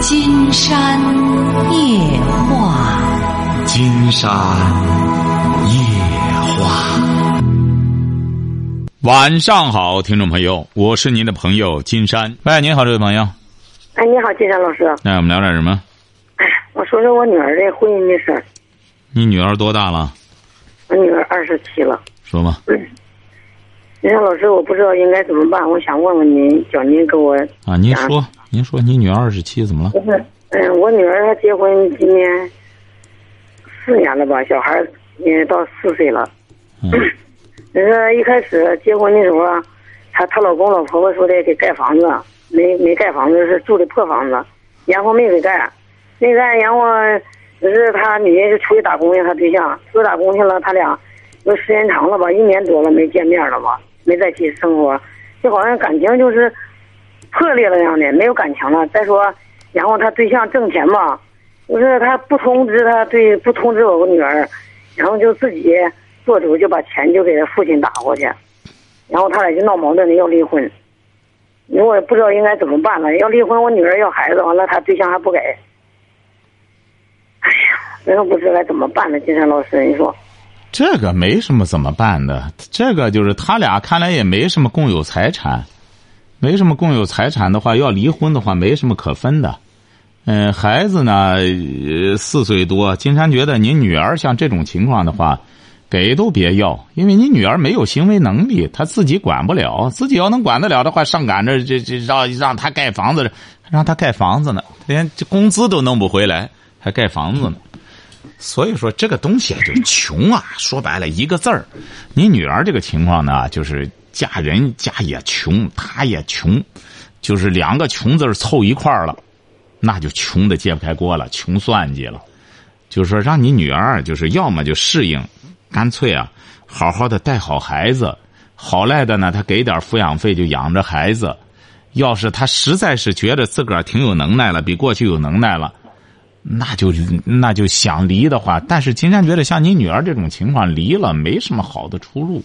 金山夜话，金山夜话。晚上好，听众朋友，我是您的朋友金山。喂，您好，这位朋友。哎，你好，金山老师。那我们聊点什么？哎，我说说我女儿的婚姻的事儿。你女儿多大了？我女儿二十七了。说吧。金山老师，我不知道应该怎么办，我想问问您，叫您给我。啊，您说，您说，你女儿二十七怎么了？不是，嗯，我女儿她结婚今年四年了吧，小孩也到四岁了。嗯。那个一开始结婚的时候啊，她她老公老婆婆说的给盖房子，没没盖房子，是住的破房子，然后没给盖，没盖，然后就是她女人就出去打工去，她对象出去打工去了，他俩有时间长了吧，一年多了没见面了吧。没在一起生活，就好像感情就是破裂了样的，没有感情了。再说，然后他对象挣钱嘛，就是他不通知他对不通知我女儿，然后就自己做主就把钱就给他父亲打过去，然后他俩就闹矛盾的要离婚。我也不知道应该怎么办了。要离婚，我女儿要孩子，完了他对象还不给。哎呀，我也不知该怎么办了，金山老师，你说。这个没什么怎么办的，这个就是他俩看来也没什么共有财产，没什么共有财产的话，要离婚的话没什么可分的。嗯，孩子呢四岁多，金山觉得您女儿像这种情况的话，给都别要，因为你女儿没有行为能力，她自己管不了，自己要能管得了的话，上赶着这这让让她盖房子，让她盖房子呢，连这工资都弄不回来，还盖房子呢。所以说，这个东西就穷啊！说白了，一个字儿。你女儿这个情况呢，就是嫁人家也穷，他也穷，就是两个穷字凑一块儿了，那就穷的揭不开锅了，穷算计了。就是说，让你女儿就是要么就适应，干脆啊，好好的带好孩子，好赖的呢，他给点抚养费就养着孩子。要是他实在是觉得自个儿挺有能耐了，比过去有能耐了。那就那就想离的话，但是金山觉得像你女儿这种情况，离了没什么好的出路，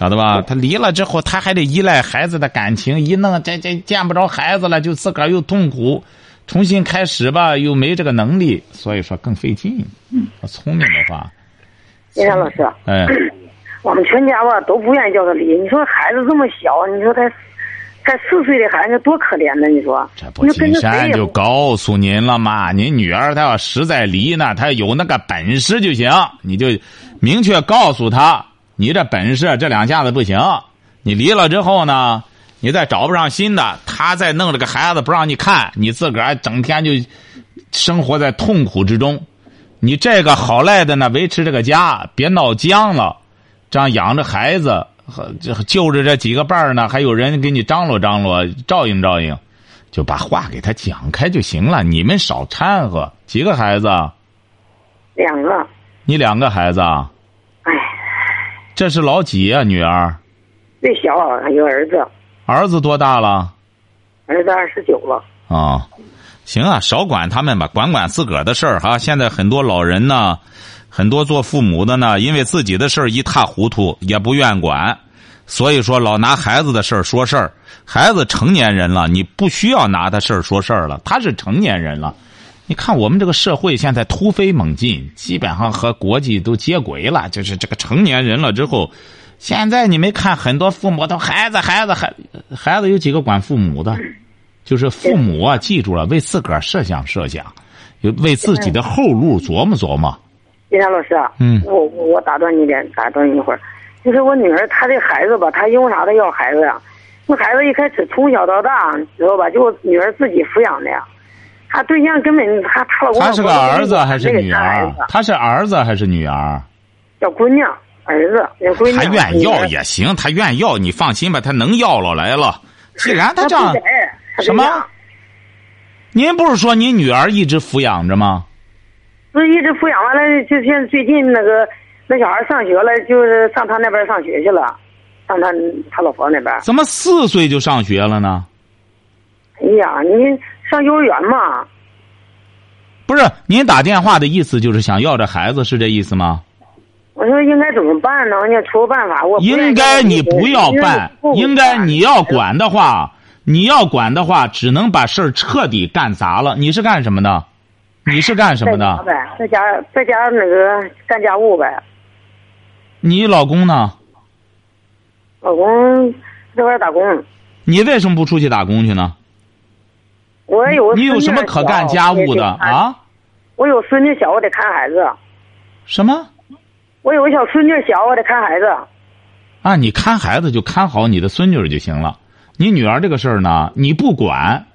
晓得吧？他离了之后，他还得依赖孩子的感情，一弄这这见不着孩子了，就自个儿又痛苦，重新开始吧，又没这个能力，所以说更费劲。嗯，聪明的话，金山老师，哎，我们全家吧都不愿意叫他离。你说孩子这么小，你说他。才四岁的孩子多可怜呢，你说？这不金山就告诉您了吗？您女儿她要实在离呢，她有那个本事就行，你就明确告诉她，你这本事这两下子不行。你离了之后呢，你再找不上新的，他再弄这个孩子不让你看，你自个儿整天就生活在痛苦之中。你这个好赖的呢，维持这个家，别闹僵了，这样养着孩子。这就着这几个伴儿呢，还有人给你张罗张罗，照应照应，就把话给他讲开就行了。你们少掺和。几个孩子？两个。你两个孩子？哎。这是老几啊？女儿？最小还有儿子。儿子多大了？儿子二十九了。啊，行啊，少管他们吧，管管自个儿的事儿哈。现在很多老人呢。很多做父母的呢，因为自己的事儿一塌糊涂，也不愿管，所以说老拿孩子的事儿说事儿。孩子成年人了，你不需要拿他事儿说事儿了，他是成年人了。你看我们这个社会现在突飞猛进，基本上和国际都接轨了，就是这个成年人了之后，现在你没看很多父母都孩子孩子孩孩子有几个管父母的，就是父母啊，记住了，为自个儿设想设想，有为自己的后路琢磨琢磨。金山老师，嗯，我我打断你点，打断你一会儿，就是我女儿她这孩子吧，她因为啥她要孩子呀？那孩子一开始从小到大，知道吧？就我女儿自己抚养的呀，她对象根本他他老公。他是个儿子还是女儿？他是儿子还是女儿？小姑娘，儿子，小姑娘。他愿要也行，他愿要，你放心吧，他能要了来了。既然他这样，什么？您不是说您女儿一直抚养着吗？不是一直抚养完了，就现在最近那个那小孩上学了，就是上他那边上学去了，上他他老婆那边。怎么四岁就上学了呢？哎呀，你上幼儿园嘛？不是，您打电话的意思就是想要这孩子，是这意思吗？我说应该怎么办呢？你出个办法，我应该你不要办，应该你要管的话，你要管的话，只能把事儿彻底干砸了。你是干什么的？你是干什么的？呗，在家在家那个干家务呗。你老公呢？老公在外打工，你为什么不出去打工去呢？我有你有什么可干家务的？啊？我有孙女小，我得看孩子。什么？我有个小孙女小，我得看孩子。啊，你看孩子就看好你的孙女就行了。你女儿这个事儿呢，你不管，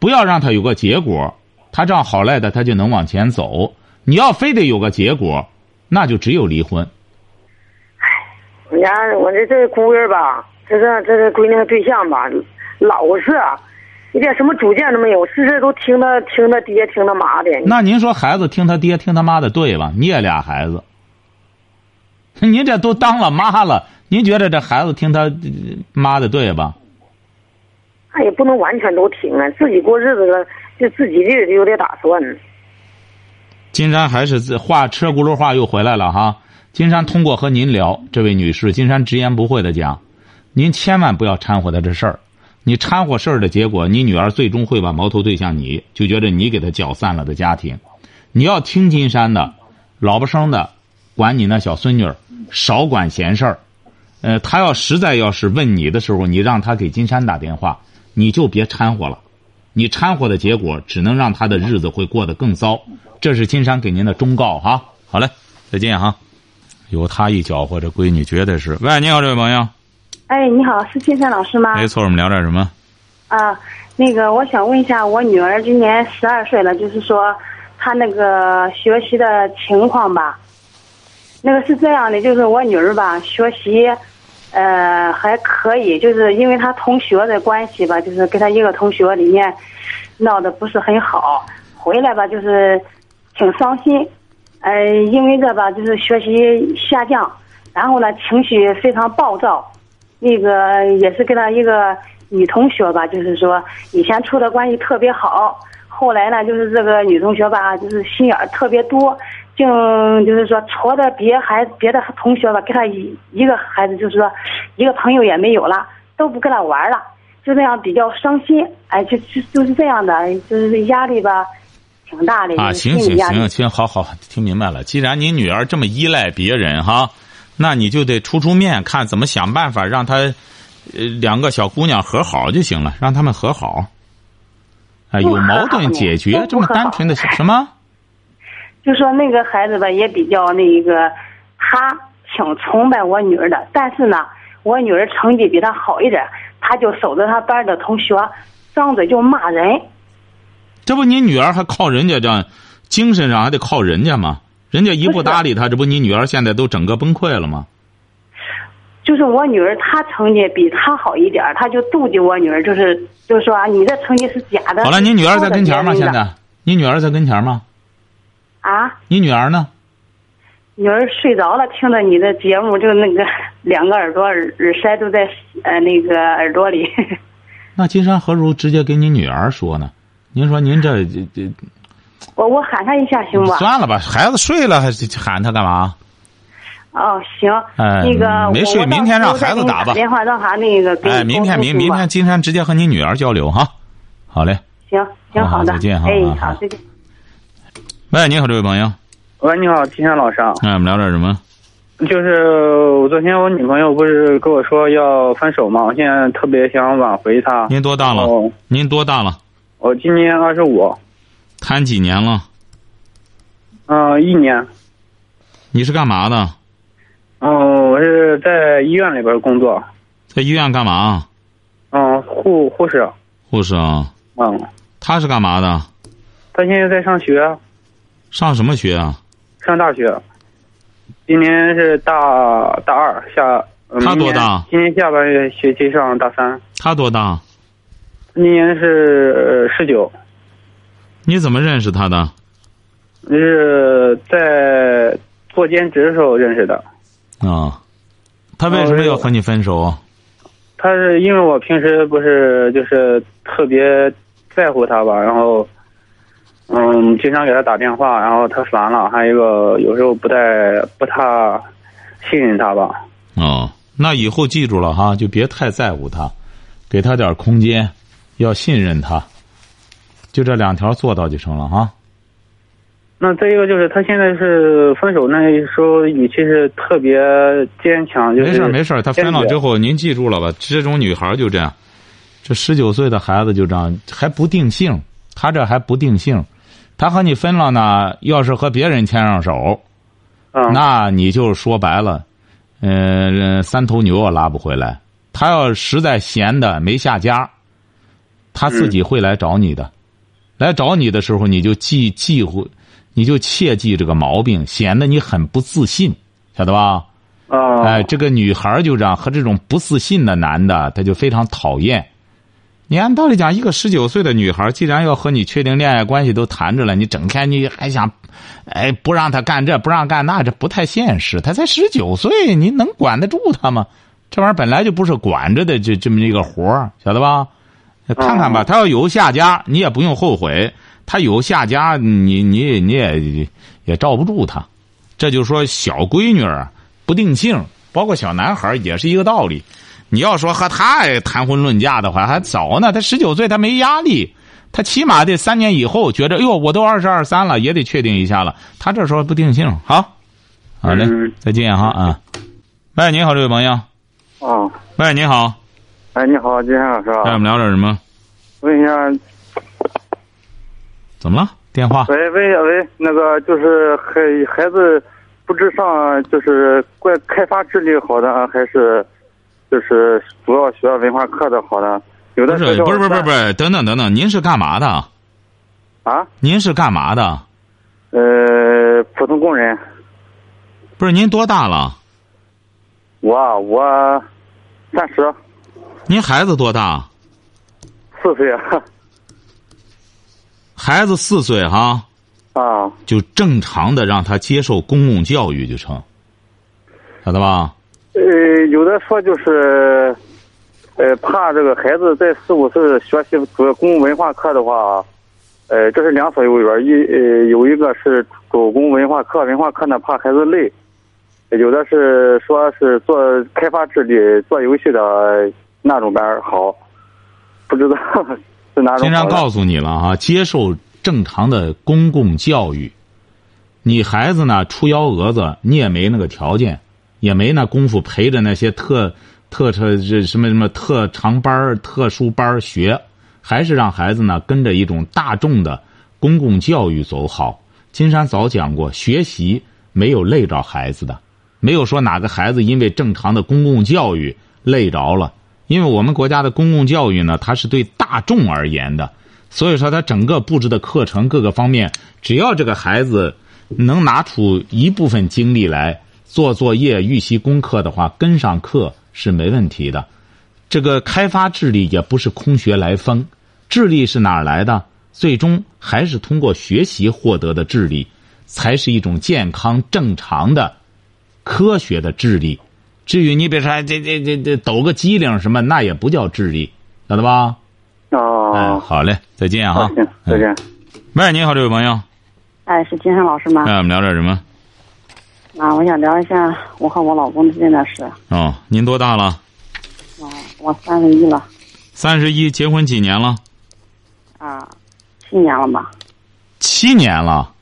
不要让她有个结果，她这样好赖的，她就能往前走。你要非得有个结果，那就只有离婚。我家我这这姑爷吧，这个这个闺女的对象吧，老是一点什么主见都没有，事事都听他听他爹听他妈的。那您说孩子听他爹听他妈的对吧？你也俩孩子，您这都当了妈了，您觉得这孩子听他呃妈的对吧？那也不能完全都听啊，自己过日子了，就自己的有点打算。金山还是自话车轱辘话又回来了哈。金山通过和您聊，这位女士，金山直言不讳的讲，您千万不要掺和他这事儿。你掺和事儿的结果，你女儿最终会把矛头对向你，就觉得你给她搅散了的家庭。你要听金山的，老不生的，管你那小孙女儿，少管闲事儿。呃，他要实在要是问你的时候，你让他给金山打电话，你就别掺和了。你掺和的结果，只能让他的日子会过得更糟。这是金山给您的忠告哈。好嘞，再见哈。有他一搅和，这闺女绝对是。喂，你好，这位朋友。哎，你好，是金山老师吗？没错，我们聊点什么？啊，那个，我想问一下，我女儿今年十二岁了，就是说，她那个学习的情况吧。那个是这样的，就是我女儿吧，学习，呃，还可以，就是因为她同学的关系吧，就是跟她一个同学里面闹得不是很好，回来吧就是挺伤心，呃，因为这吧就是学习下降，然后呢情绪非常暴躁。那个也是跟他一个女同学吧，就是说以前处的关系特别好，后来呢，就是这个女同学吧，就是心眼儿特别多，净就是说戳的别孩子别的同学吧，跟他一一个孩子就是说一个朋友也没有了，都不跟他玩了，就那样比较伤心，哎，就就就是这样的，就是压力吧，挺大的。啊，行行行行，好好听明白了。既然您女儿这么依赖别人哈，那你就得出出面，看怎么想办法让他，呃，两个小姑娘和好就行了，让他们和好。哎，有矛盾解决，这么单纯的什么？就说那个孩子吧，也比较那个，他挺崇拜我女儿的，但是呢，我女儿成绩比他好一点，他就守着他班的同学，张嘴就骂人。这不，你女儿还靠人家这样，精神上还得靠人家吗？人家一不搭理她，这不你女儿现在都整个崩溃了吗？就是我女儿，她成绩比他好一点，他就妒忌我女儿，就是就是说啊，你的成绩是假的。好了，你女儿在跟前吗？现在，你女儿在跟前吗？啊，你女儿呢？女儿睡着了，听着你的节目，就那个 两个耳朵耳耳塞都在呃那个耳朵里。那金山何如直接给你女儿说呢？您说您这这这我我喊他一下行吧？算了吧，孩子睡了还是喊他干嘛？哦，行，哎那个没睡明天让孩子打吧电话让他那个给哎，明天明明天金山直接和你女儿交流哈。好嘞，行行好好的，再见哈哎好好再见。喂，你好，这位朋友，喂，你好，金山老师啊，哎，我们聊点什么？就是我昨天我女朋友不是跟我说要分手吗，我现在特别想挽回她。您多大了？哦，您多大了？我今年二十五，谈几年了？嗯，一年，你是干嘛的？哦，我是在医院里边工作，在医院干嘛？嗯，护护士，护士啊。嗯，他是干嘛的？他现在在上学，上什么学啊？上大学，今年是大大二下，呃她明年多大今年下半学期上大三，他多大？今年是十九，你怎么认识他的？是在做兼职的时候认识的。啊，他为什么要和你分手？他是因为我平时不是就是特别在乎他吧，然后，嗯，经常给他打电话，然后他烦了，还有一个有时候不太不太信任他吧。哦，那以后记住了哈，就别太在乎他。给他点空间，要信任他，就这两条做到就成了哈。那再一个就是他现在是分手那时候语气是特别坚强，就是没事儿没事儿，他分了之后，您记住了吧？这种女孩儿就这样，这十九岁的孩子就这样，还不定性，他这还不定性，他和你分了呢，要是和别人牵上手，嗯那你就说白了，呃，三头牛也拉不回来。他要实在闲的没下家，他自己会来找你的。来找你的时候，你就忌忌讳，你就切记这个毛病，显得你很不自信，晓得吧？啊哎，这个女孩就这样，和这种不自信的男的，他就非常讨厌。你按道理讲，一个十九岁的女孩，既然要和你确定恋爱关系都谈着了，你整天你还想，哎，不让她干这，不让干那，这不太现实。她才十九岁，你能管得住她吗？这玩意儿本来就不是管着的这这么一个活儿，晓得吧？看看吧，他要有下家，你也不用后悔。他有下家，你你你也也罩不住他。这就是说，小闺女儿不定性，包括小男孩也是一个道理。你要说和他谈婚论嫁的话，还早呢。他十九岁，他没压力，他起码得三年以后觉着，哎呦，我都二十二三了，也得确定一下了。他这时候不定性，好，好嘞，嗯再见哈啊。喂，你好，这位朋友。哦，喂，你好，哎，你好，金山老师让我们聊点什么？问一下，怎么了？电话？喂喂喂，那个就是孩孩子不知上就是怪开发智力好的，还是就是主要学文化课的好的？有的是不是不是不是不是，等等等等，您是干嘛的？啊？您是干嘛的？呃，普通工人。不是您多大了？我啊我三十您孩子多大？四岁啊孩子四岁哈，啊就正常的让他接受公共教育就成，晓得吧？呃，有的说就是，呃，怕这个孩子在四五岁学习主要公共文化课的话，呃，这是两所幼儿园，一呃有一个是主攻文化课，文化课呢怕孩子累，有的是说是做开发智力、做游戏的那种班好，不知道 是哪种经常。告诉你了啊，接受正常的公共教育。你孩子呢出幺蛾子，你也没那个条件，也没那功夫陪着那些特特特这什么什么特长班特殊班学，还是让孩子呢跟着一种大众的公共教育走好。金山早讲过，学习没有累着孩子的，没有说哪个孩子因为正常的公共教育累着了。因为我们国家的公共教育呢，它是对大众而言的，所以说它整个布置的课程各个方面，只要这个孩子能拿出一部分精力来做作业、预习功课的话，跟上课是没问题的。这个开发智力也不是空穴来风，智力是哪儿来的？最终还是通过学习获得的智力，才是一种健康正常的科学的智力。至于你别说这这这这抖个机灵什么，那也不叫智力，晓得吧？哦，哎，好嘞，再见哈。行，再见。喂，你好，这位朋友，哎，是金山老师吗？哎，我们聊点什么？啊，我想聊一下我和我老公之间的事。哦，您多大了？哦，我三十一了，三十一，结婚几年了？啊，七年了吧？七年了。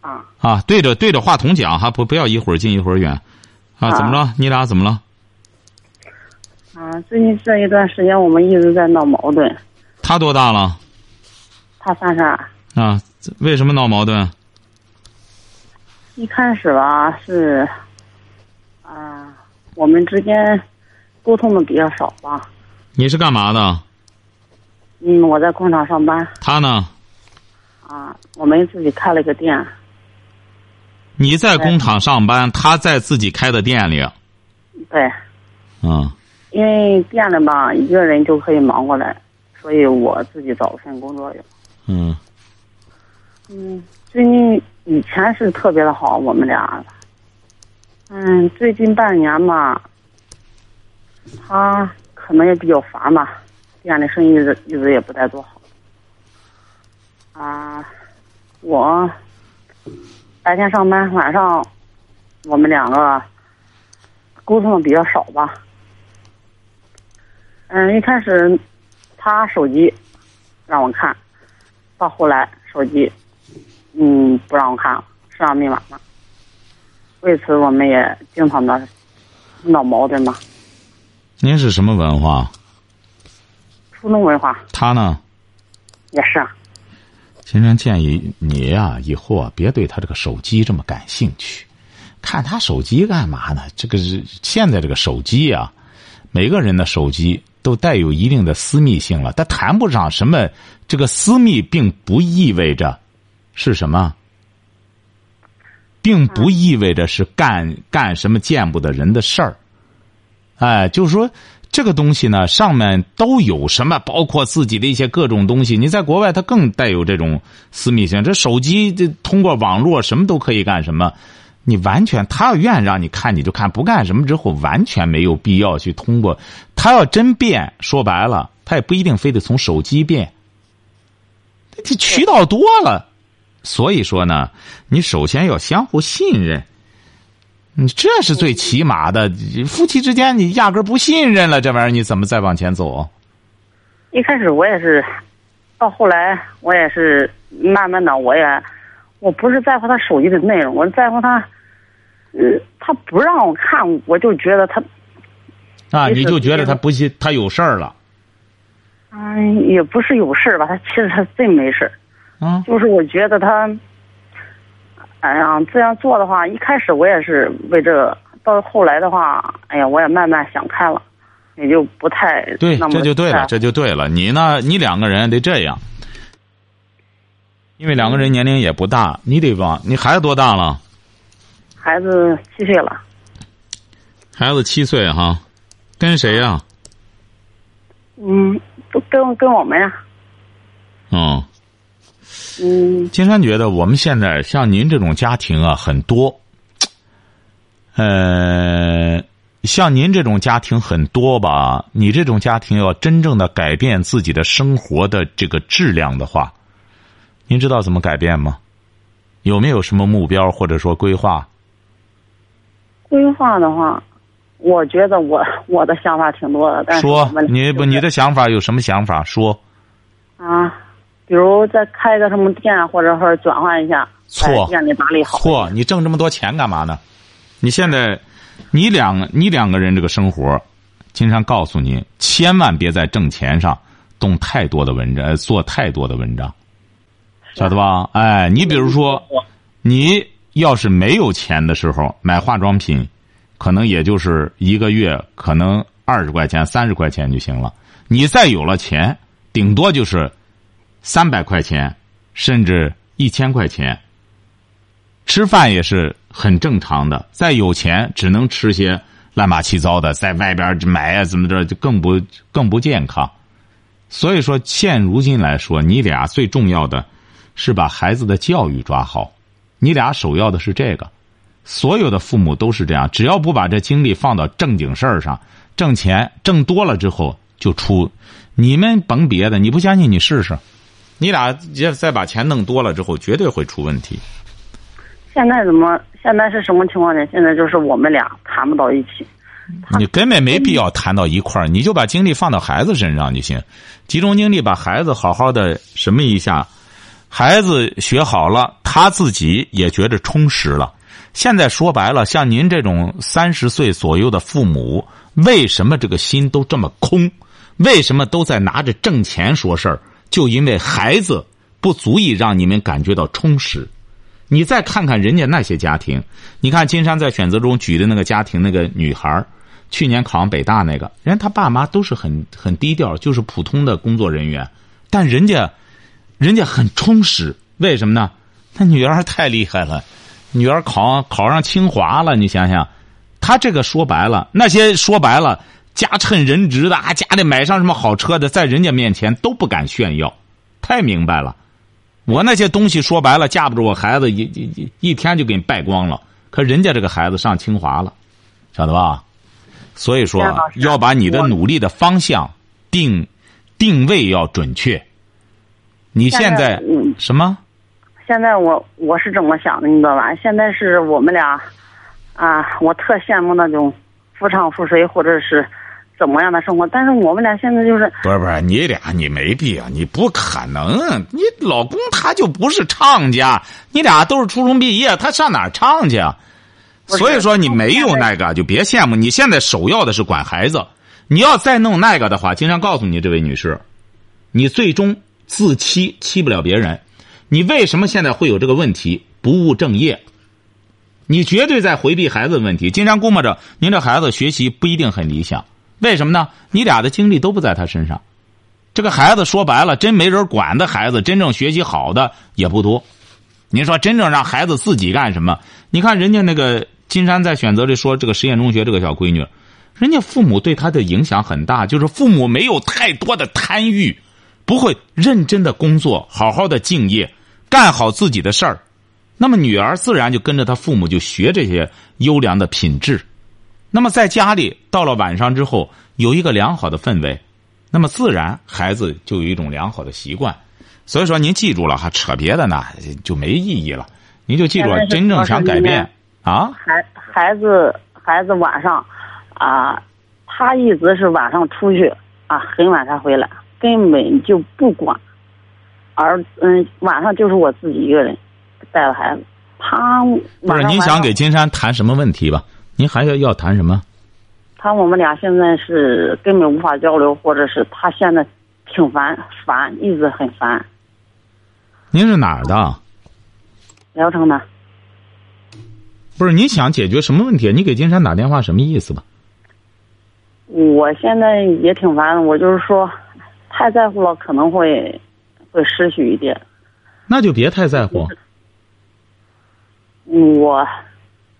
啊，啊，对着对着话筒讲哈，不不要一会儿近一会儿远。啊，怎么了？你俩怎么了？啊，最近这一段时间我们一直在闹矛盾。他多大了？他三十二，啊，为什么闹矛盾？一开始吧是，啊，我们之间沟通的比较少吧。你是干嘛的？嗯，我在工厂上班他呢？啊，我们自己开了个店。你在工厂上班，他在自己开的店里。对，嗯，因为店里吧一个人就可以忙过来，所以我自己找份工作有。嗯，嗯，最近以前是特别的好，我们俩。嗯，最近半年吧，他可能也比较烦吧，店里生意一直一直也不太多好。啊，我白天上班，晚上我们两个沟通的比较少吧。嗯，一开始他手机让我看，到后来手机嗯不让我看了，设上密码了。为此我们也经常的闹矛盾嘛。您是什么文化？初中文化他呢？也是啊。金山建议你呀、以后啊，别对他这个手机这么感兴趣。看他手机干嘛呢？这个是现在这个手机啊，每个人的手机都带有一定的私密性了。它谈不上什么，这个私密并不意味着是什么，并不意味着是干干什么见不得人的事儿。哎，就是说这个东西呢，上面都有什么，包括自己的一些各种东西。你在国外，它更带有这种私密性。这手机这通过网络什么都可以干什么，你完全他要愿意让你看你就看，不干什么之后完全没有必要去通过。他要真变，说白了，他也不一定非得从手机变。这渠道多了，所以说呢，你首先要相互信任。你这是最起码的，夫妻之间你压根儿不信任了，这玩意儿你怎么再往前走？一开始我也是，到后来我也是慢慢的，我也我不是在乎他手机的内容，我是在乎他，呃，他不让我看，我就觉得他，啊，你就觉得他不信，他有事儿了嗯，也不是有事儿吧，他其实他真没事儿啊？就是我觉得他，哎呀，这样做的话，一开始我也是为这个，到后来的话，哎呀，我也慢慢想开了，也就不太对这就对了，这就对了。你呢？你两个人得这样，因为两个人年龄也不大，你得往你孩子多大了？孩子七岁了，孩子七岁哈，跟谁呀、嗯，都跟跟我们呀，嗯，嗯金山觉得我们现在像您这种家庭啊很多，呃，像您这种家庭很多吧？你这种家庭要真正的改变自己的生活的这个质量的话，您知道怎么改变吗？有没有什么目标或者说规划？规划的话，我觉得我 我的想法挺多的，但是说你不你的想法有什么想法？说啊，比如再开个什么店，或者说转换一下，错把店里打理好。错，你挣这么多钱干嘛呢？你现在，你两你两个人这个生活，金山告诉你，千万别在挣钱上动太多的文章，呃做太多的文章，晓得吧？哎，你比如说，你要是没有钱的时候买化妆品，可能也就是一个月可能二十块钱、三十块钱就行了。你再有了钱，顶多就是三百块钱，甚至一千块钱。吃饭也是很正常的，再有钱只能吃些乱八七糟的，在外边买啊怎么着就更不更不健康。所以说，现如今来说，你俩最重要的是把孩子的教育抓好，你俩首要的是这个。所有的父母都是这样，只要不把这精力放到正经事儿上，挣钱挣多了之后就出。你们甭别的，你不相信你试试，你俩再把钱弄多了之后，绝对会出问题。现在怎么？现在是什么情况呢？现在就是我们俩谈不到一起。你根本没必要谈到一块儿，你就把精力放到孩子身上就行，集中精力把孩子好好的什么一下，孩子学好了，他自己也觉得充实了。现在说白了，像您这种三十岁左右的父母，为什么这个心都这么空？为什么都在拿着挣钱说事儿？就因为孩子不足以让你们感觉到充实。你再看看人家那些家庭，你看金山在选择中举的那个家庭，那个女孩去年考上北大那个人，他爸妈都是很很低调，就是普通的工作人员，但人家，人家很充实。为什么呢？他女儿太厉害了，女儿考考上清华了，你想想，他这个说白了，那些说白了家趁人直的啊，家里买上什么好车的，在人家面前都不敢炫耀，太明白了。我那些东西说白了，架不住我孩子一一一一天就给你败光了。可人家这个孩子上清华了，晓得吧？所以说要把你的努力的方向定定位要准确。你现现在什么？现在我我是这么想的，你知道吧？现在是我们俩，啊，我特羡慕那种夫唱妇随，或者是怎么样的生活。但是我们俩现在就是不是不是，你俩你没必要，你不可能。你老公他就不是唱家，你俩都是初中毕业，他上哪儿唱去啊？所以说你没有那个就别羡慕。你现在首要的是管孩子，你要再弄那个的话，经常告诉你这位女士，你最终自欺欺不了别人。你为什么现在会有这个问题？不务正业。你绝对在回避孩子的问题。经常估摸着您这孩子学习不一定很理想，为什么呢？你俩的精力都不在他身上。这个孩子说白了，真没人管的孩子，真正学习好的也不多。您说真正让孩子自己干什么？你看人家那个金山在选择里说，这个实验中学这个小闺女，人家父母对她的影响很大，就是父母没有太多的贪欲，不会认真的工作，好好的敬业，干好自己的事儿。那么女儿自然就跟着她父母就学这些优良的品质。那么在家里到了晚上之后，有一个良好的氛围，那么自然孩子就有一种良好的习惯。所以说您记住了哈，扯别的呢就没意义了。您就记住真正想改变啊，孩孩子孩子晚上啊，他一直是晚上出去啊，很晚才回来，根本就不管。而嗯，晚上就是我自己一个人带着孩子。他不是您晚上晚上想给金山谈什么问题吧？您还要要谈什么？他我们俩现在是根本无法交流，或者是他现在挺烦烦，一直很烦。您是哪儿的？聊城的，不是你想解决什么问题？你给金山打电话什么意思吧？我现在也挺烦的，我就是说，太在乎了，可能会会失去一点。那就别太在乎。我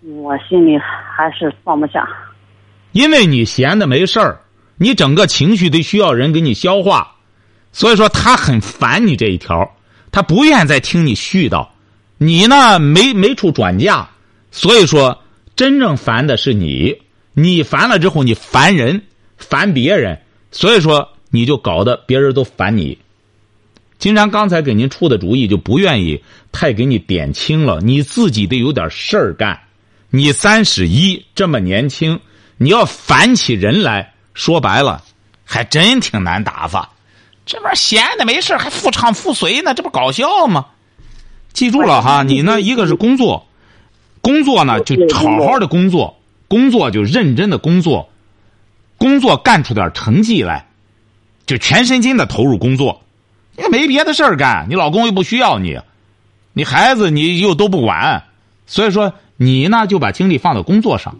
我心里还是放不下。因为你闲的没事儿，你整个情绪得需要人给你消化，所以说他很烦你这一条，他不愿再听你絮叨，你呢没没处转嫁，所以说真正烦的是你，你烦了之后你烦人，烦别人，所以说你就搞得别人都烦你。金山刚才给您出的主意就不愿意太给你点清了，你自己得有点事儿干。你三十一这么年轻，你要烦起人来，说白了，还真挺难打发。这玩意儿闲的没事还妇唱妇随呢，这不搞笑吗？记住了哈，你呢，一个是工作，工作呢就好好的工作，工作就认真的工作，工作干出点成绩来，就全身心的投入工作。也没别的事儿干，你老公又不需要你，你孩子你又都不管，所以说你呢就把精力放到工作上，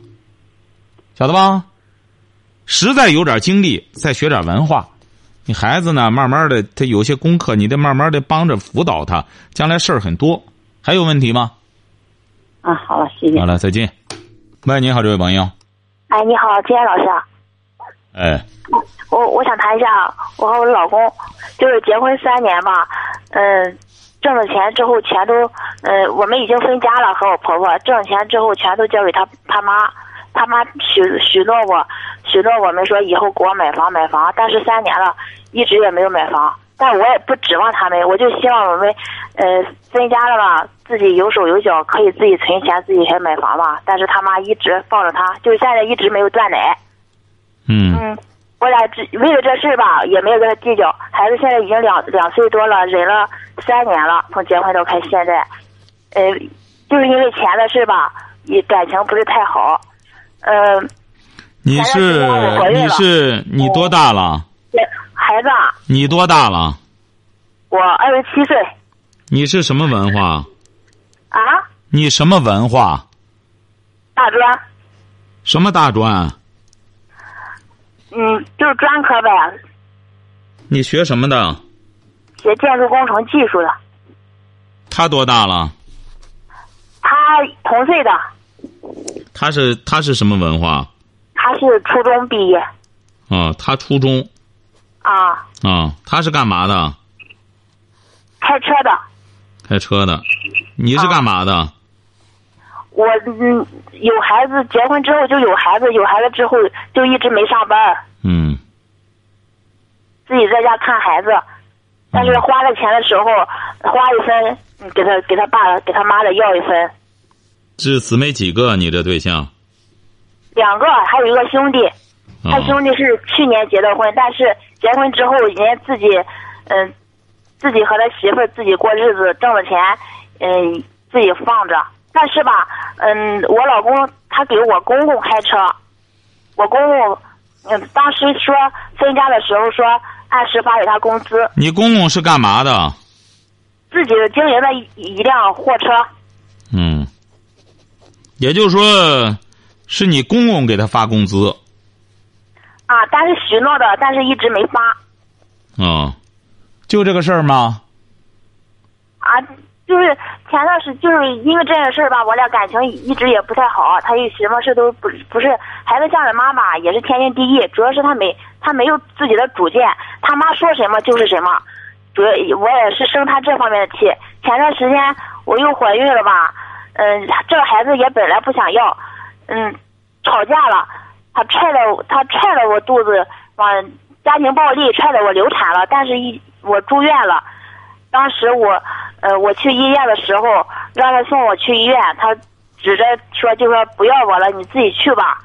晓得吧？实在有点精力，再学点文化。你孩子呢，慢慢的他有些功课，你得慢慢的帮着辅导他，将来事儿很多。还有问题吗？啊，好了，谢谢好。了，再见。喂，你好，这位朋友。哎，你好，金岩老师，哎，我我想谈一下，我和我老公就是结婚三年嘛，嗯，挣了钱之后钱都，呃，我们已经分家了，和我婆婆。挣了钱之后全都交给他他妈，他妈许许诺我，许诺我们说以后给我买房买房，但是三年了，一直也没有买房，但我也不指望他们，我就希望我们，呃，分家了吧，自己有手有脚，可以自己存钱，自己还买房吧，但是他妈一直放着他，就是现在一直没有断奶。嗯，嗯，我俩只为了这事儿吧，也没有跟他计较。孩子现在已经两两岁多了，忍了三年了，从结婚到开现在，呃，就是因为钱的事吧，也感情不是太好。嗯、你是你是你多大了？孩子啊，你多大了？我二十七岁你是什么文化？啊，你什么文化？大专，什么大专？嗯，就是专科呗，你学什么的？学建筑工程技术的。他多大了？他同岁的，他是他是什么文化？他是初中毕业啊，他初中啊，啊，他是干嘛的？开车的。开车的。你是干嘛的？我嗯有孩子，结婚之后就有孩子，有孩子之后就一直没上班，嗯自己在家看孩子。但是花了钱的时候，花一分，嗯给他给他爸给他妈的要一分，是姊妹几个？你这对象？两个还有一个兄弟，他兄弟是去年结的婚，但是结婚之后人家自己，嗯、自己和他媳妇儿自己过日子，挣的钱，嗯、自己放着。但是吧，嗯，我老公他给我公公开车，我公公，嗯，当时说分家的时候说按时发给他工资，你公公是干嘛的？自己经营的一一辆货车。嗯，也就是说，是你公公给他发工资啊，但是许诺的，但是一直没发啊、就这个事儿吗？啊。就是前段时就是因为这件事儿吧，我俩感情一直也不太好。他有什么事都不不是孩子向着妈妈，也是天经地义。主要是他没他没有自己的主见，他妈说什么就是什么。主要我也是生他这方面的气。前段时间我又怀孕了吧，嗯，这个孩子也本来不想要，嗯，吵架了，他踹了他踹了我肚子，往家庭暴力踹得我流产了，但是一我住院了。当时我，呃，我去医院的时候，让他送我去医院，他指着说就说不要我了，你自己去吧。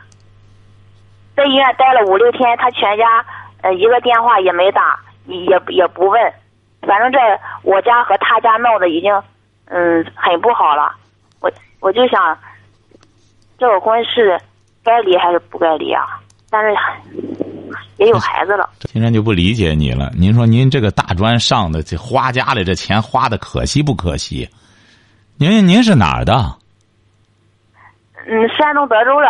在医院待了五六天，他全家呃一个电话也没打，也也不问，反正这我家和他家闹的已经嗯很不好了。我我就想，这个婚是该离还是不该离啊？但是也有孩子了。金山就不理解你了。您说您这个大专上的这花家里这钱花的可惜不可惜？您您是哪儿的？嗯，山东德州的，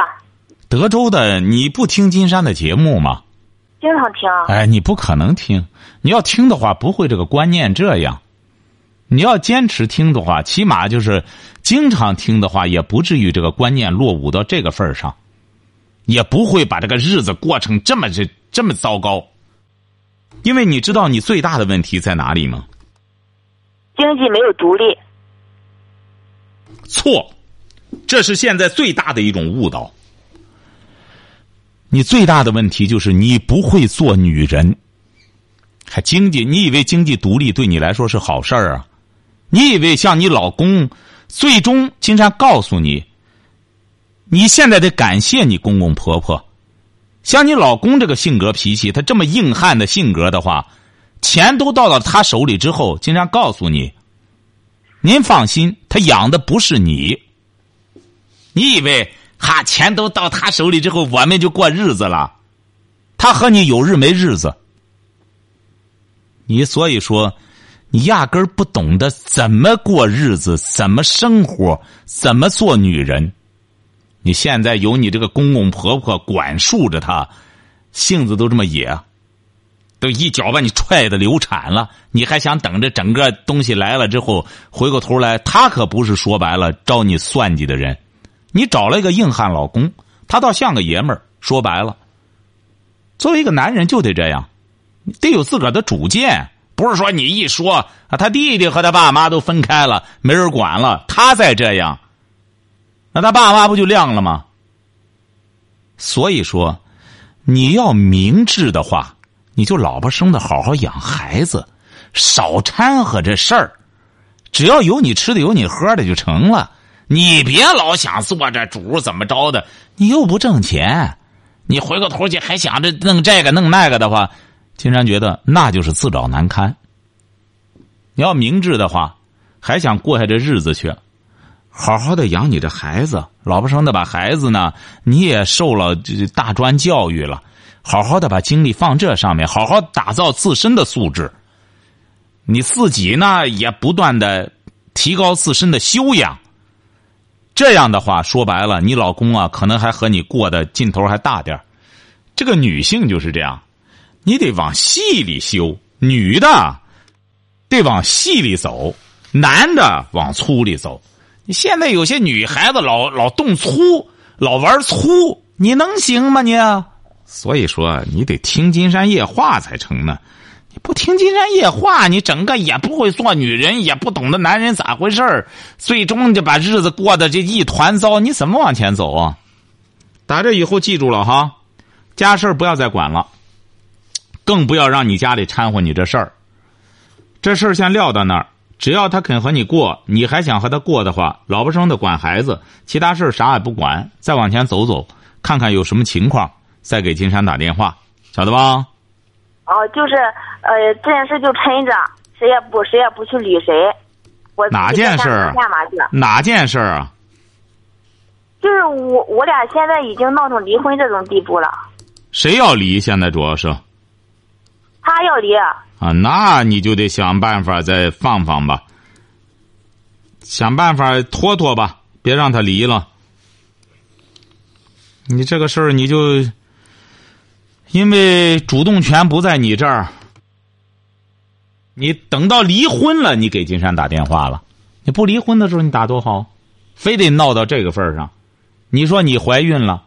德州的，你不听金山的节目吗？经常听。哎，你不可能听。你要听的话，不会这个观念这样。你要坚持听的话，起码就是经常听的话，也不至于这个观念落伍到这个份儿上，也不会把这个日子过成这么这这么糟糕。因为你知道你最大的问题在哪里吗？经济没有独立。错，这是现在最大的一种误导。你最大的问题就是你不会做女人，还经济？你以为经济独立对你来说是好事儿啊？你以为像你老公，最终金山告诉你，你现在得感谢你公公婆婆。像你老公这个性格脾气，他这么硬汉的性格的话，钱都到了他手里之后，经常告诉你，您放心，他养的不是你。你以为哈钱都到他手里之后，我们就过日子了？他和你有日没日子。你所以说，你压根儿不懂得怎么过日子，怎么生活，怎么做女人。你现在有你这个公公婆婆管束着他，性子都这么野，都一脚把你踹的流产了，你还想等着整个东西来了之后回过头来？他可不是说白了招你算计的人。你找了一个硬汉老公，他倒像个爷们儿。说白了，作为一个男人就得这样，得有自个儿的主见，不是说你一说啊，他弟弟和他爸妈都分开了，没人管了，他再这样，那他爸妈不就亮了吗？所以说，你要明智的话，你就老婆生的好好养孩子，少掺和这事儿，只要有你吃的有你喝的就成了。你别老想做这主怎么着的，你又不挣钱，你回过头去还想着弄这个弄那个的话，金山觉得那就是自找难堪。你要明智的话，还想过下这日子去，好好的养你的孩子，老婆生的把孩子呢，你也受了这大专教育了，好好的把精力放这上面，好好打造自身的素质。你自己呢，也不断的提高自身的修养。这样的话，说白了，你老公啊，可能还和你过的劲头还大点这个女性就是这样，你得往细里修，女的得往细里走，男的往粗里走。你现在有些女孩子老老动粗，老玩粗，你能行吗你？所以说，你得听金山夜话才成呢。你不听金山夜话，你整个也不会做女人，也不懂得男人咋回事儿，最终就把日子过得这一团糟，你怎么往前走啊？打这以后记住了哈，家事不要再管了，更不要让你家里掺和你这事儿。这事儿先撂到那儿，只要他肯和你过，你还想和他过的话，老婆生的管孩子，其他事儿啥也不管，再往前走走，看看有什么情况，再给金山打电话，晓得吧？哦，就是呃，这件事就抻着，谁也不谁也不去理谁。我哪件事儿干嘛去？哪件事儿啊？就是我我俩现在已经闹成离婚这种地步了，谁要离？现在主要是他要离，啊，那你就得想办法再放放吧，想办法拖拖吧，别让他离了。你这个事儿，你就因为主动权不在你这儿，你等到离婚了，你给金山打电话了。你不离婚的时候，你打多好，非得闹到这个份儿上。你说你怀孕了，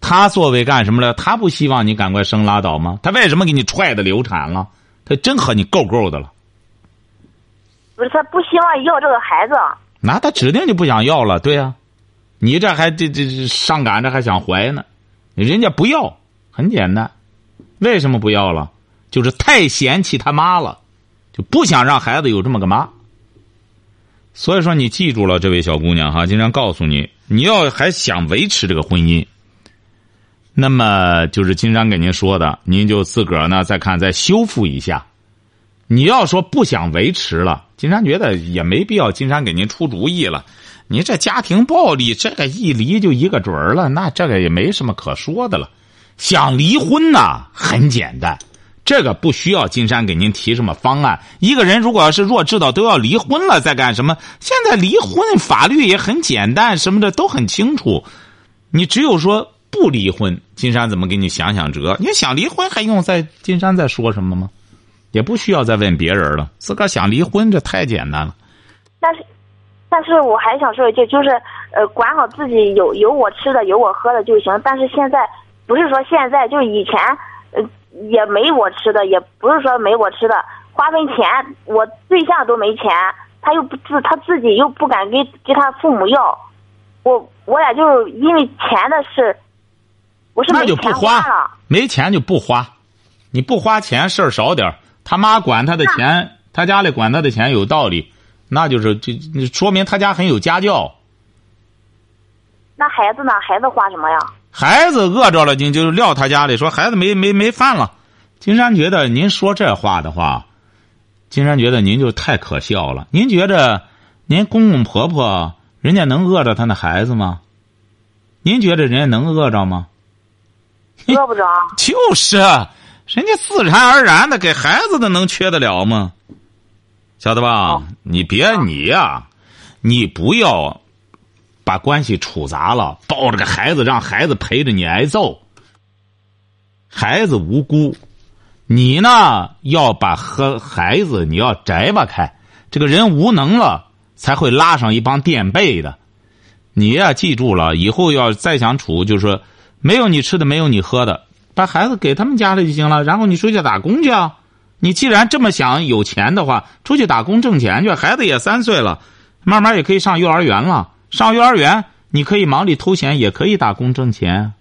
他作为干什么了？他不希望你赶快生拉倒吗？他为什么给你踹的流产了？他真和你够够的了。不是他不希望要这个孩子，那他指定就不想要了，对呀、你这还这这这上赶着还想怀呢，人家不要，很简单，为什么不要了？就是太嫌弃他妈了，就不想让孩子有这么个妈。所以说，你记住了，这位小姑娘哈，经常告诉你，你要还想维持这个婚姻，那么就是金山给您说的，您就自个儿呢再看再修复一下。你要说不想维持了，金山觉得也没必要，金山给您出主意了。你这家庭暴力，这个一离就一个准儿了，那这个也没什么可说的了。想离婚呐，很简单，这个不需要金山给您提什么方案。一个人如果要是弱智到都要离婚了，再干什么？现在离婚法律也很简单，什么的都很清楚。你只有说不离婚，金山怎么给你想想辙？你想离婚还用在金山再说什么吗？也不需要再问别人了，自个儿想离婚，这太简单了。但是，但是我还想说一句，就是呃，管好自己有有我吃的，有我喝的就行。但是现在不是说现在，就以前呃也没我吃的，也不是说没我吃的，花分钱我对象都没钱，他又不自他自己又不敢给给他父母要，我我俩就因为钱的事，我是那就不花了。没钱就不花，你不花钱事儿少点儿他妈管他的钱，他家里管他的钱有道理，那就是这这说明他家很有家教。那孩子呢？孩子花什么呀？孩子饿着了，你就撂他家里说孩子没没没饭了。金山觉得您说这话的话，金山觉得您就太可笑了。您觉得您公公婆婆人家能饿着他那孩子吗？您觉得人家能饿着吗？饿不着。就是，人家自然而然的给孩子的能缺得了吗？晓得吧？你别你呀、你不要把关系处砸了，抱着个孩子让孩子陪着你挨揍。孩子无辜，你呢要把和孩子你要摘吧开，这个人无能了才会拉上一帮垫背的。你呀、记住了，以后要再想处，就是说没有你吃的，没有你喝的，把孩子给他们家里就行了。然后你出去打工去啊！你既然这么想有钱的话，出去打工挣钱去。孩子也三岁了，慢慢也可以上幼儿园了。上幼儿园，你可以忙里偷闲，也可以打工挣钱。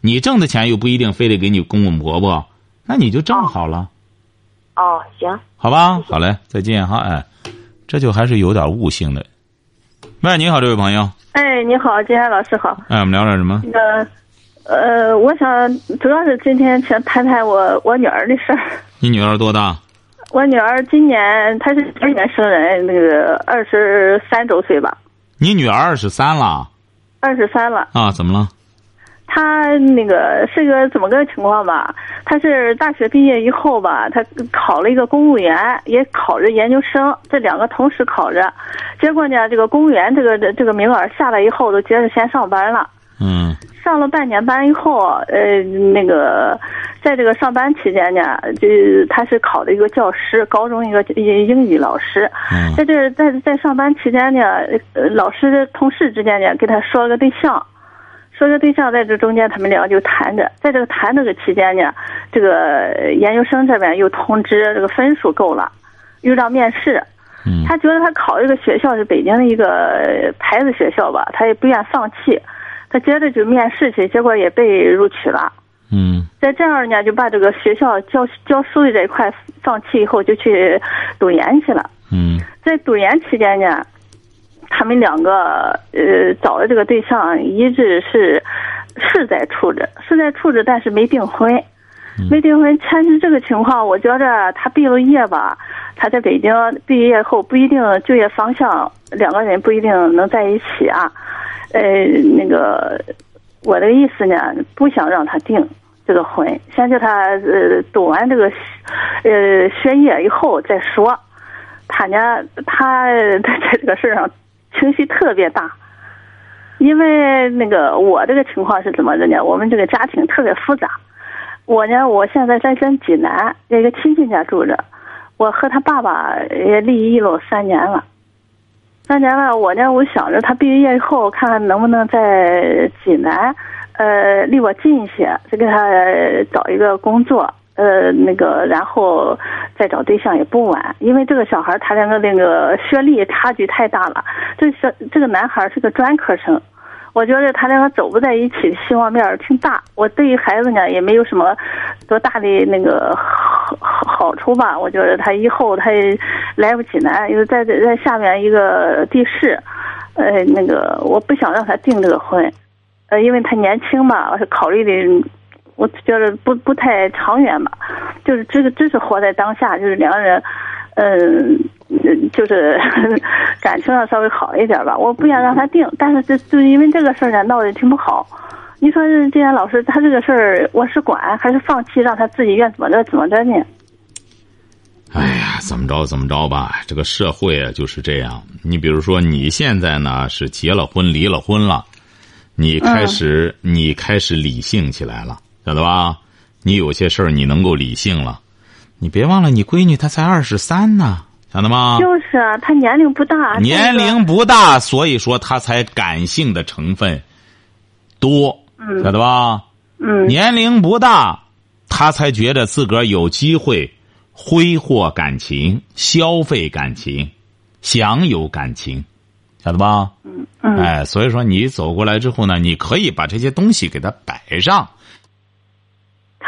你挣的钱又不一定非得给你公公婆婆，那你就挣好了，哦，行，好吧？好嘞，再见哈！哎，这就还是有点悟性的。喂，你好，这位朋友，哎，你好，金山老师好。哎，我们聊点什么？那个，呃，我想主要是今天想谈谈我我女儿的事儿。你女儿多大？我女儿今年她是九二年生人，那个二十三周岁吧，你女儿二十三了二十三了。啊？怎么了？她那个是个怎么个情况吧？她是大学毕业以后吧，她考了一个公务员，也考着研究生，这两个同时考着。结果呢，这个公务员这个这个名额下来以后，都接着先上班了。嗯。上了半年班以后，呃，那个，在这个上班期间呢，就他是考的一个教师，高中一个英英语老师。嗯。在这在在上班期间呢，呃，老师同事之间呢，给他说了个对象，说个对象，在这中间他们俩就谈着，在这个谈这个期间呢，这个研究生这边又通知这个分数够了，又让面试。嗯。他觉得他考这个学校是北京的一个牌子学校吧，他也不愿放弃，他接着就面试去，结果也被录取了。嗯在这样呢，就把这个学校教教书的这一块放弃以后，就去读研去了。嗯在读研期间呢，他们两个呃找的这个对象一直是是在处着，是在处着，但是没订婚，没订婚。但是这个情况，我觉着他毕了业吧，他在北京毕业后不一定就业方向，两个人不一定能在一起啊。呃，那个我的意思呢，不想让他订这个婚，先叫他呃读完这个呃学业以后再说。他呢，他在这个事儿上情绪特别大。因为那个我这个情况是怎么的呢？我们这个家庭特别复杂。我呢，我现在在咱济南一个亲戚家住着。我和他爸爸也离异了三年了。三年了，我呢，我想着他毕业以后，看看能不能在济南，呃，离我近一些，再给他找一个工作，呃，那个，然后再找对象也不晚。因为这个小孩他两个那个学历差距太大了。这小这个男孩是个专科生。我觉得他两个走不在一起的希望面儿挺大。我对于孩子呢也没有什么多大的那个好好处吧。我觉得他以后他也来不济南，因为在在下面一个地市，呃，那个我不想让他订这个婚，呃，因为他年轻嘛，我是考虑的，我觉得不不太长远吧。就是这个，只是活在当下，就是两个人，嗯。就是 感情上稍微好一点吧，我不想让他定，但是这就因为这个事儿呢闹得挺不好。你说这些老师，他这个事儿我是管还是放弃，让他自己愿怎么着怎么着呢？哎呀，怎么着怎么着吧，这个社会啊就是这样。你比如说你现在呢是结了婚离了婚了，你开始你开始理性起来了，晓得吧？你有些事儿你能够理性了，你别忘了你闺女她才二十三呢。晓得吗？就是啊，她年龄不大。年龄不大，所以说她才感性的成分多，晓得吧？嗯。年龄不大，她才觉得自个儿有机会挥霍感情、消费感情、享有感情，晓得吧？嗯嗯。哎，所以说你走过来之后呢，你可以把这些东西给她摆上。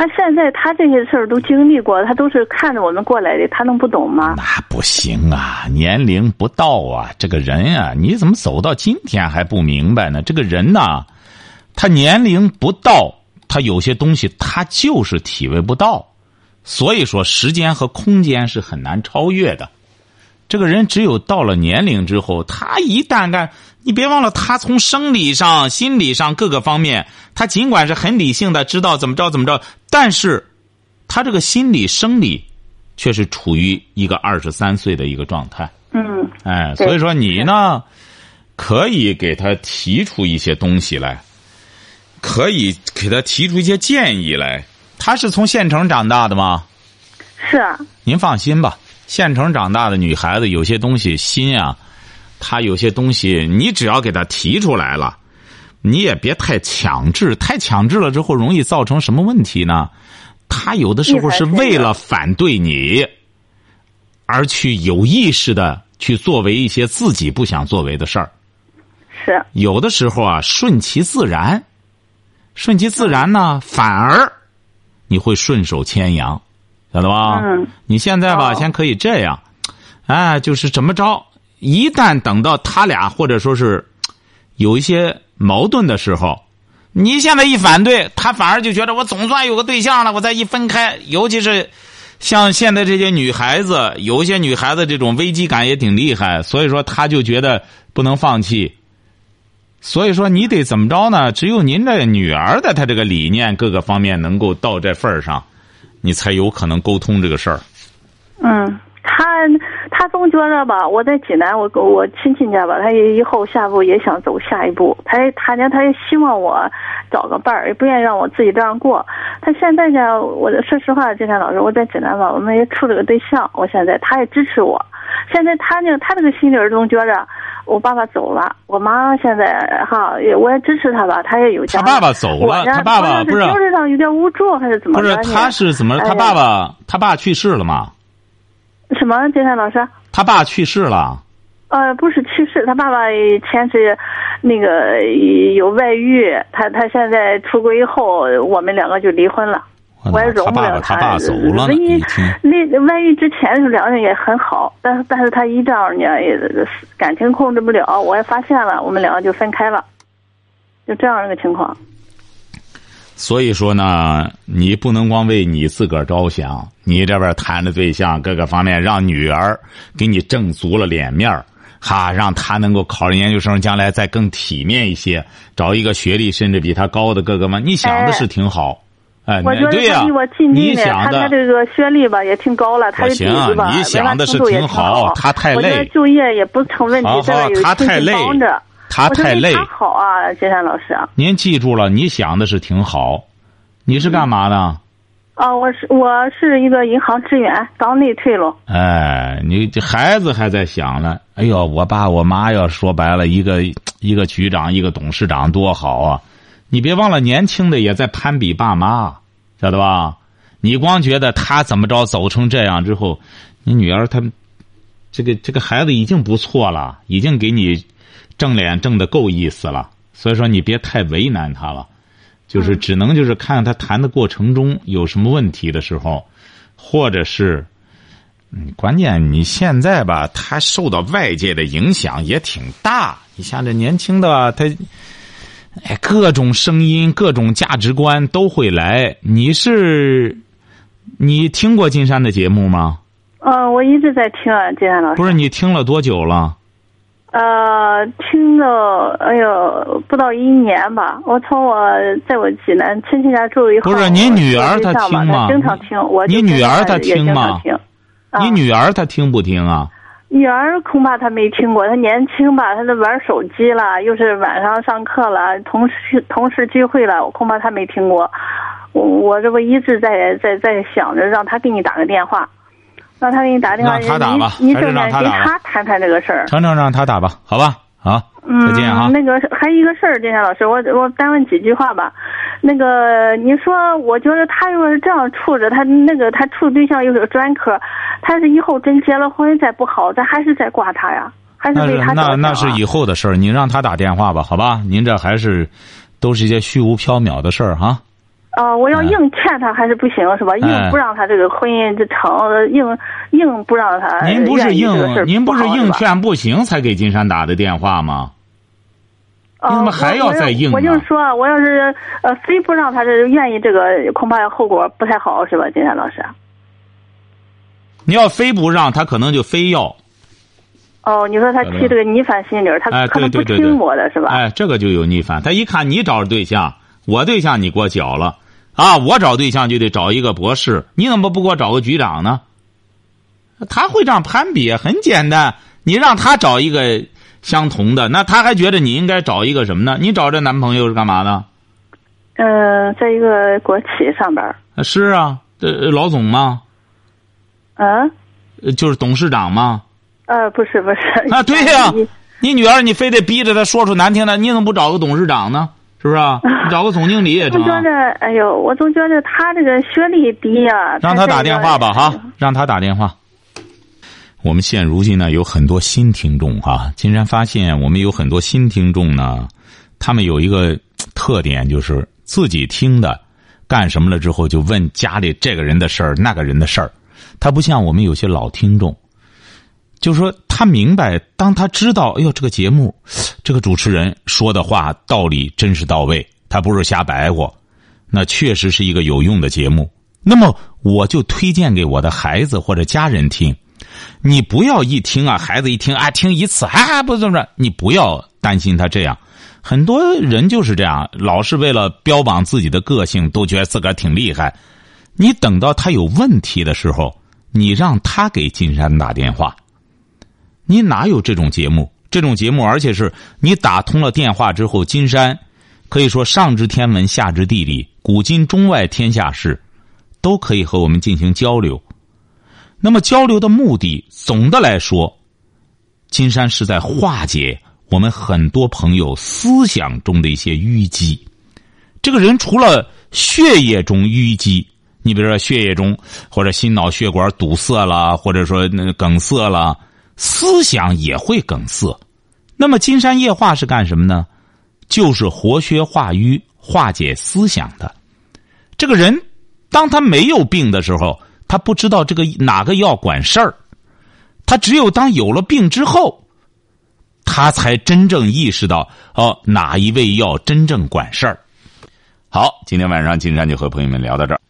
他现在他这些事儿都经历过，他都是看着我们过来的，他能不懂吗？那不行啊，年龄不到啊，这个人啊，你怎么走到今天还不明白呢？这个人呢，他年龄不到，他有些东西他就是体会不到，所以说时间和空间是很难超越的。这个人只有到了年龄之后，他一旦干。你别忘了，他从生理上、心理上各个方面，他尽管是很理性的，知道怎么着怎么着，但是，他这个心理生理，却是处于一个二十三岁的一个状态。嗯。哎，所以说你呢，可以给他提出一些东西来，可以给他提出一些建议来。他是从县城长大的吗？是啊。您放心吧，县城长大的女孩子，有些东西心啊。他有些东西，你只要给他提出来了，你也别太强制，太强制了之后，容易造成什么问题呢？他有的时候是为了反对你，而去有意识的去作为一些自己不想作为的事儿。是。有的时候啊，顺其自然，顺其自然呢，反而你会顺手牵羊，晓得吧？嗯。你现在吧，先可以这样，哎，就是怎么着？一旦等到他俩或者说是有一些矛盾的时候，你现在一反对，他反而就觉得我总算有个对象了。我再一分开，尤其是像现在这些女孩子，有一些女孩子这种危机感也挺厉害，所以说他就觉得不能放弃。所以说你得怎么着呢？只有您这女儿的她这个理念各个方面能够到这份儿上，你才有可能沟通这个事儿。嗯。他他总觉着吧，我在济南，我我亲戚家吧，他也以后下步也想走下一步。他他呢，他也希望我找个伴儿，也不愿意让我自己这样过。他现在呢，我说实话，金山老师，我在济南吧，我们也处了个对象。我现在他也支持我。现在他呢，他这个心里儿总觉着我爸爸走了，我妈现在哈，我也支持他吧，他也有家。他爸爸走了，他爸爸不是精神上有点无助，还是怎么？不是，他是怎么？他爸爸他爸去世了吗？什么？金山老师？他爸去世了。呃，不是去世，他爸爸以前是那个有外遇，他他现在出轨以后，我们两个就离婚了。我也容不了他。他爸走了。那外遇之前是两个人也很好，但是但是他一这样呢，也感情控制不了，我也发现了，我们两个就分开了，就这样一个情况。所以说呢，你不能光为你自个儿着想，你这边谈的对象各个方面，让女儿给你挣足了脸面儿，哈，让她能够考上研究生，将来再更体面一些，找一个学历甚至比他高的哥哥们，你想的是挺好。哎，我觉得对呀、你想的他他这个学历吧也挺高了，他的行你想的是挺好好，他太我觉得累就业也不成问题好，这好个他太累帮着。他太累他。好啊，金山老师啊。您记住了，你想的是挺好。你是干嘛的？啊，我是我是一个银行职员，刚内退了。哎，你这孩子还在想呢。哎呦，我爸我妈要说白了，一个一个局长，一个董事长，多好啊！你别忘了，年轻的也在攀比爸妈，晓得吧？你光觉得他怎么着走成这样之后，你女儿她这个这个孩子已经不错了，已经给你挣脸挣的够意思了。所以说，你别太为难他了，就是只能就是看看他谈的过程中有什么问题的时候，或者是。嗯，关键你现在吧，他受到外界的影响也挺大。你像这年轻的他，哎，各种声音、各种价值观都会来。你是，你听过金山的节目吗？呃，我一直在听啊，金山老师。不是，你听了多久了？呃，听了，哎呦，不到一年吧。我从我在我济南亲戚家住以后，不是你女儿她听吗她经常听，我就你女儿她听吗你女儿她听不听啊？女儿恐怕她没听过，她年轻吧，她都玩手机了，又是晚上上课了，同事同事聚会了，我恐怕她没听过。我我这不一直在在在想着让她给你打个电话，让他给你打电话，让他打吧你正面给让她打吧她谈谈这个事儿。成成让他打吧，好吧，好，嗯，再见哈。那个还有一个事儿，金山老师，我我单问几句话吧。那个你说，我觉得他要是这样处着，他那个他处对象又是专科，他是以后真结了婚再不好，咱还是再挂他呀，还是为他着想啊那是以后的事儿，你让他打电话吧，好吧？您这还是都是一些虚无缥缈的事儿哈。啊、我要硬劝他还是不行是吧？哎硬不让他这个婚姻这成，硬硬不让他您不是硬，您不是硬劝不行才给金山打的电话吗？哦你怎么还要再硬我就说，我要是呃非不让他这愿意这个，恐怕后果不太好，是吧，金山老师？你要非不让他，可能就非要。哦，你说他起这个逆反心理，他哎，可能不听我的是吧？哎，这个就有逆反。他一看你找着对象，我对象你给我搅了啊！我找对象就得找一个博士，你怎么不给我找个局长呢？他会这样攀比，很简单。你让他找一个相同的，那他还觉得你应该找一个什么呢？你找这男朋友是干嘛的？呃、在一个国企上班。啊是啊，这老总吗？啊，呃就是董事长吗？呃，不是不是。啊，对呀、你你女儿你非得逼着她说出难听的，你怎么不找个董事长呢？是不是啊？你 找个总经理也成啊。我觉得，哎呦，我总觉得他这个学历低呀、让他打电话吧，哈，让他打电话。我们现如今呢有很多新听众哈，金山发现我们有很多新听众呢，他们有一个特点就是自己听的，干什么了之后就问家里这个人的事儿那个人的事儿，他不像我们有些老听众，就说他明白，当他知道，哎呦，这个节目，这个主持人说的话道理真是到位，他不是瞎白活，那确实是一个有用的节目。那么我就推荐给我的孩子或者家人听。你不要一听啊，孩子一听啊，听一次啊，不怎么着，你不要担心他这样。很多人就是这样，老是为了标榜自己的个性，都觉得自个儿挺厉害。你等到他有问题的时候，你让他给金山打电话。你哪有这种节目？这种节目，而且是你打通了电话之后，金山可以说上知天文，下知地理，古今中外天下事，都可以和我们进行交流。那么交流的目的，总的来说，金山是在化解我们很多朋友思想中的一些淤积。这个人除了血液中淤积，你比如说血液中或者心脑血管堵塞了，或者说那梗塞了，思想也会梗塞。那么金山液化是干什么呢？就是活血化瘀、化解思想的。这个人，当他没有病的时候，他不知道这个哪个药管事儿，他只有当有了病之后，他才真正意识到哦，哪一味药真正管事儿。好，今天晚上金山就和朋友们聊到这儿。